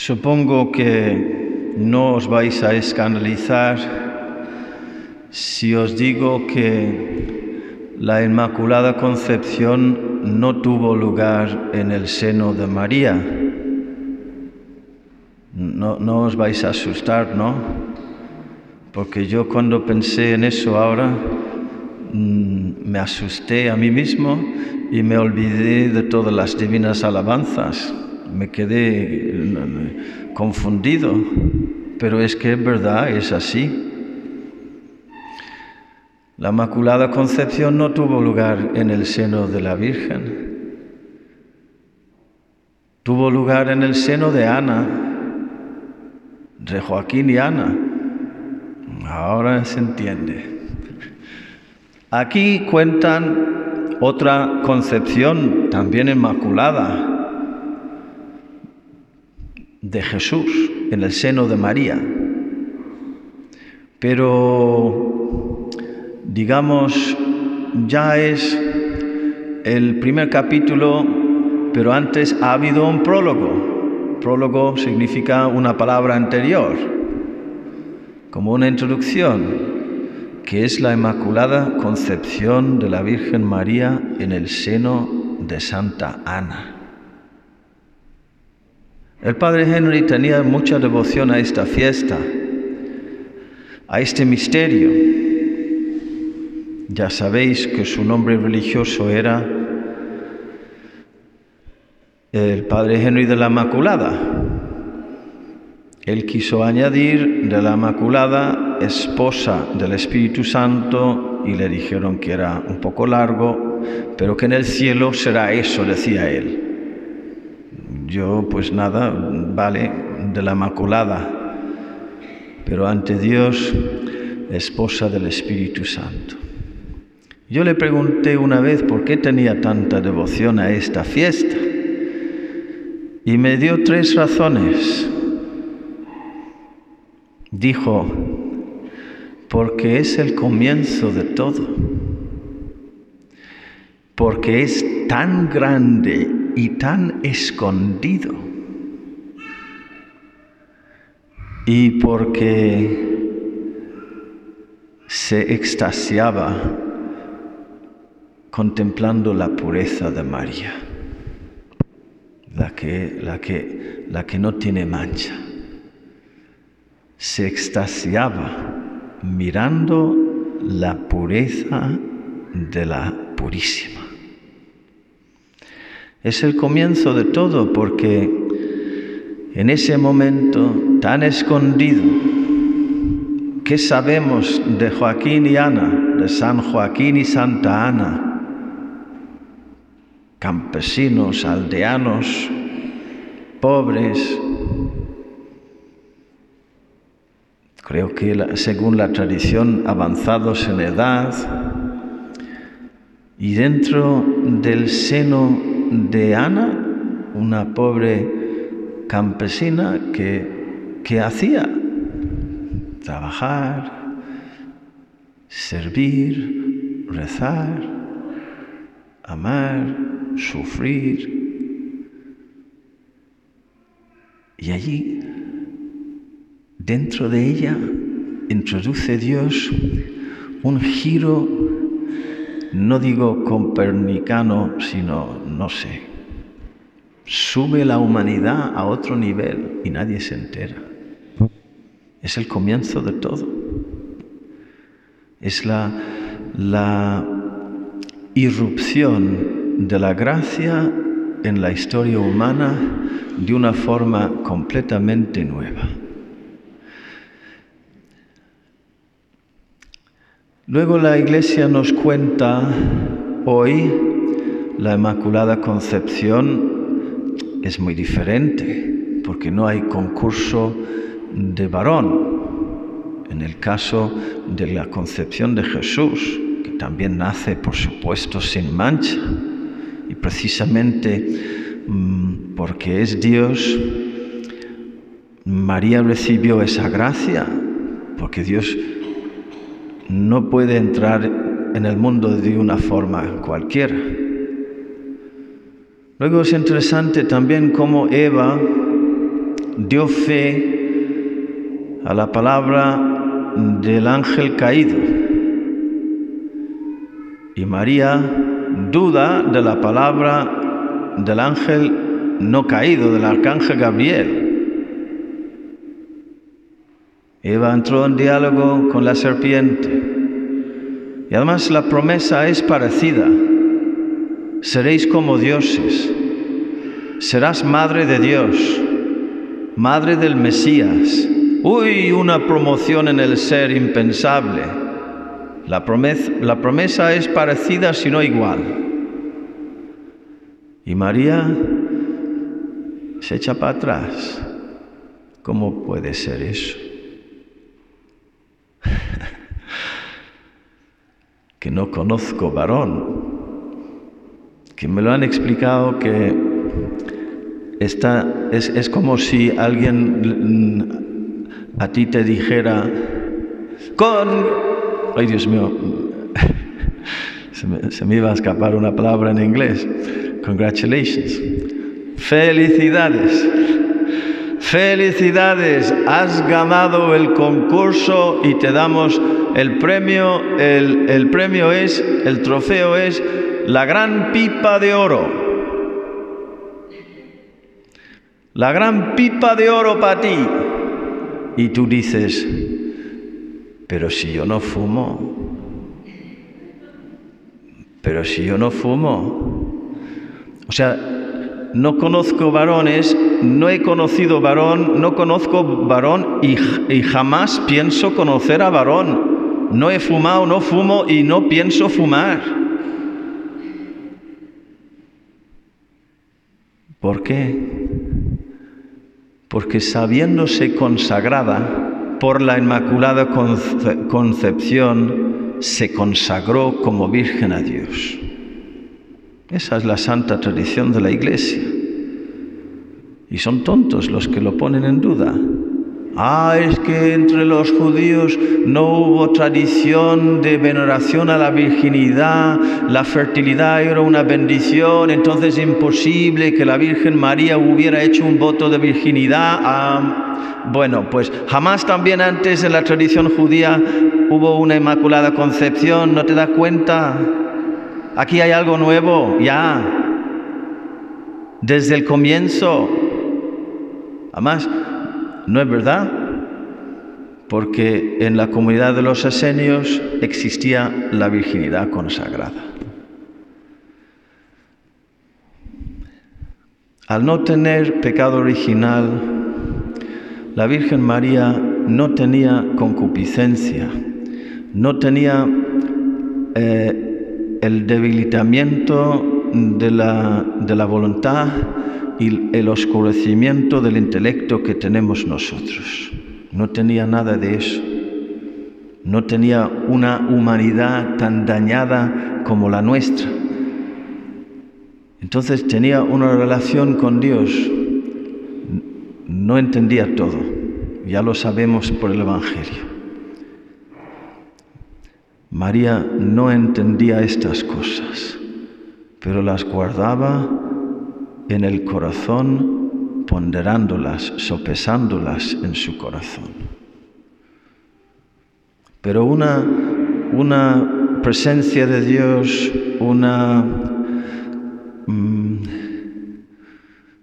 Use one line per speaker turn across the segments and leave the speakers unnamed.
Supongo que no os vais a escandalizar si os digo que la Inmaculada Concepción no tuvo lugar en el seno de María. No, no os vais a asustar, ¿no? Porque yo cuando pensé en eso ahora mm, me asusté a mí mismo y me olvidé de todas las divinas alabanzas me quedé mm, confundido, pero es que es verdad, es así. La Inmaculada Concepción no tuvo lugar en el seno de la Virgen, tuvo lugar en el seno de Ana, de Joaquín y Ana. Ahora se entiende. Aquí cuentan otra concepción también inmaculada, de Jesús en el seno de María. Pero, digamos, ya es el primer capítulo, pero antes ha habido un prólogo. Prólogo significa una palabra anterior, como una introducción, que es la Inmaculada Concepción de la Virgen María en el seno de Santa Ana. El padre Henry tenía mucha devoción a esta fiesta, a este misterio. Ya sabéis que su nombre religioso era el padre Henry de la Inmaculada. Él quiso añadir de la Inmaculada, esposa del Espíritu Santo, y le dijeron que era un poco largo, pero que en el cielo será eso, decía él. Yo pues nada, vale, de la Inmaculada, pero ante Dios, esposa del Espíritu Santo. Yo le pregunté una vez por qué tenía tanta devoción a esta fiesta y me dio tres razones. Dijo, porque es el comienzo de todo, porque es tan grande y tan escondido. Y porque se extasiaba contemplando la pureza de María, la que, la que, la que no tiene mancha. Se extasiaba mirando la pureza de la purísima. Es el comienzo de todo porque en ese momento tan escondido, ¿qué sabemos de Joaquín y Ana, de San Joaquín y Santa Ana? Campesinos, aldeanos, pobres. Creo que según la tradición avanzados en edad y dentro del seno de Ana, una pobre campesina que, que hacía trabajar, servir, rezar, amar, sufrir. Y allí, dentro de ella, introduce Dios un giro no digo compernicano, sino, no sé, sube la humanidad a otro nivel y nadie se entera. Es el comienzo de todo. Es la, la irrupción de la gracia en la historia humana de una forma completamente nueva. Luego la Iglesia nos cuenta hoy la Inmaculada Concepción es muy diferente porque no hay concurso de varón. En el caso de la concepción de Jesús, que también nace, por supuesto, sin mancha, y precisamente mm, porque es Dios, María recibió esa gracia, porque Dios no puede entrar en el mundo de una forma cualquiera. Luego es interesante también cómo Eva dio fe a la palabra del ángel caído. Y María duda de la palabra del ángel no caído, del arcángel Gabriel. Eva entró en diálogo con la serpiente. Y además la promesa es parecida. Seréis como dioses. Serás madre de Dios, madre del Mesías. Uy, una promoción en el ser impensable. La promesa, la promesa es parecida, si no igual. Y María se echa para atrás. ¿Cómo puede ser eso? No conozco varón, que me lo han explicado que está, es, es como si alguien a ti te dijera, con... Ay Dios mío, se me, se me iba a escapar una palabra en inglés. Congratulations. Felicidades. Felicidades, has ganado el concurso y te damos el premio. El, premio es, el trofeo es la gran pipa de oro. La gran pipa de oro para ti. Y tú dices, pero si yo no fumo, pero si yo no fumo. O sea, no conozco varones, no he conocido varón, no conozco varón y, jamás pienso conocer a varón. No he fumado, no fumo y no pienso fumar. ¿Por qué? Porque sabiéndose consagrada por la Inmaculada Concepción, se consagró como Virgen a Dios. Esa es la santa tradición de la Iglesia. Y son tontos los que lo ponen en duda. Ah, es que entre los judíos no hubo tradición de veneración a la virginidad, la fertilidad era una bendición, entonces es imposible que la Virgen María hubiera hecho un voto de virginidad. Ah, bueno, pues jamás también antes en la tradición judía hubo una inmaculada concepción, ¿no te das cuenta? Aquí hay algo nuevo, ya. Desde el comienzo. Además, no es verdad, porque en la comunidad de los asenios existía la virginidad consagrada. Al no tener pecado original, la Virgen María no tenía concupiscencia, no tenía eh, el debilitamiento de la, de la voluntad y el oscurecimiento del intelecto que tenemos nosotros. No tenía nada de eso. No tenía una humanidad tan dañada como la nuestra. Entonces tenía una relación con Dios. No entendía todo. Ya lo sabemos por el Evangelio. María no entendía estas cosas, pero las guardaba en el corazón, ponderándolas, sopesándolas en su corazón. Pero una, una presencia de Dios, una, mm,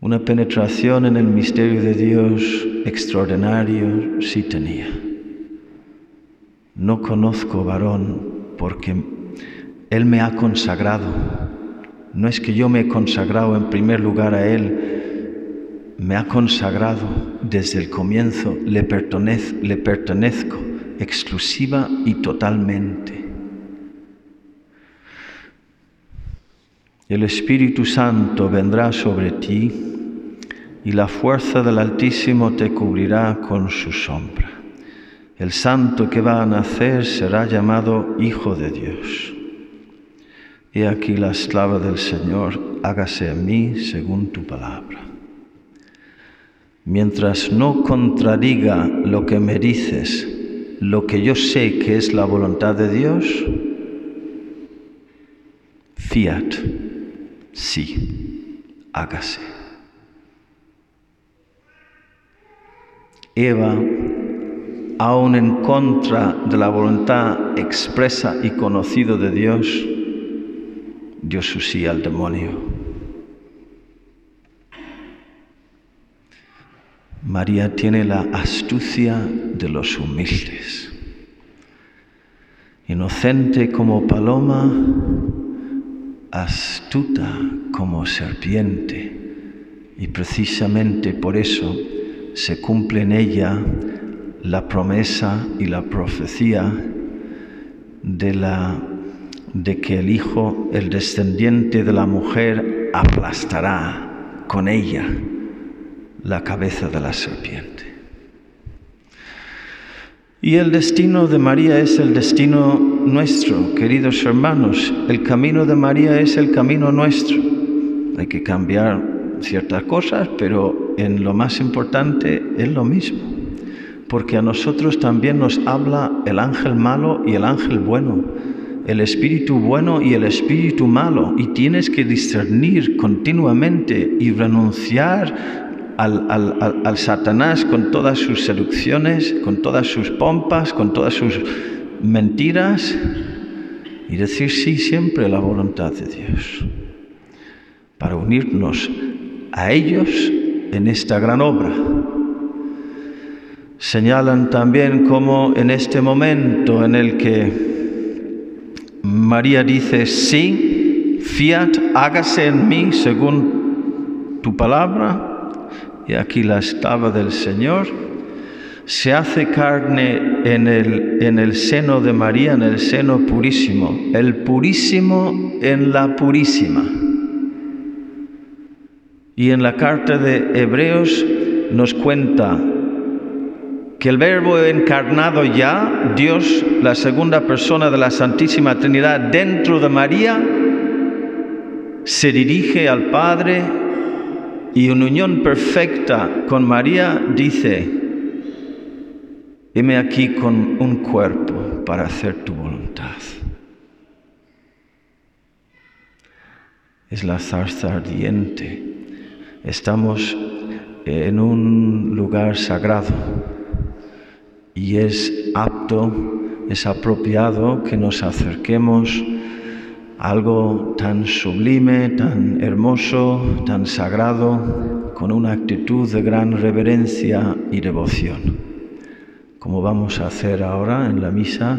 una penetración en el misterio de Dios extraordinario sí tenía. No conozco varón porque Él me ha consagrado. No es que yo me he consagrado en primer lugar a Él, me ha consagrado desde el comienzo, le, pertenezco exclusiva y totalmente. El Espíritu Santo vendrá sobre ti y la fuerza del Altísimo te cubrirá con su sombra. El santo que va a nacer será llamado Hijo de Dios. Aquí la esclava del Señor, hágase a mí según tu palabra. Mientras no contradiga lo que me dices, lo que yo sé que es la voluntad de Dios, fiat, sí, hágase. Eva, aun en contra de la voluntad expresa y conocida de Dios, dio su al demonio. María tiene la astucia de los humildes. Inocente como paloma, astuta como serpiente. Y precisamente por eso se cumple en ella la promesa y la profecía de, la, de que el Hijo, el descendiente de la mujer, aplastará con ella la cabeza de la serpiente. Y el destino de María es el destino nuestro, queridos hermanos. El camino de María es el camino nuestro. Hay que cambiar ciertas cosas, pero en lo más importante es lo mismo. Porque a nosotros también nos habla el ángel malo y el ángel bueno, el espíritu bueno y el espíritu malo. Y tienes que discernir continuamente y renunciar al, Satanás con todas sus seducciones, con todas sus pompas, con todas sus mentiras y decir sí siempre a la voluntad de Dios, para unirnos a ellos en esta gran obra. Señalan también como en este momento en el que María dice, sí, fiat, hágase en mí según tu palabra, y aquí la estaba del Señor, se hace carne en el, en el seno de María, en el seno purísimo, el purísimo en la purísima. Y en la carta de Hebreos nos cuenta que el verbo encarnado ya, Dios, la segunda persona de la Santísima Trinidad dentro de María, se dirige al Padre y en unión perfecta con María dice, heme aquí con un cuerpo para hacer tu voluntad. Es la zarza ardiente. Estamos en un lugar sagrado y es apto, es apropiado que nos acerquemos algo tan sublime, tan hermoso, tan sagrado, con una actitud de gran reverencia y devoción, como vamos a hacer ahora en la misa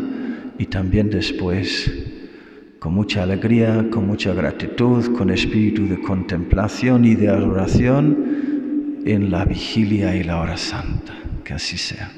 y también después, con mucha alegría, con mucha gratitud, con espíritu de contemplación y de adoración en la vigilia y la hora santa. Que así sea.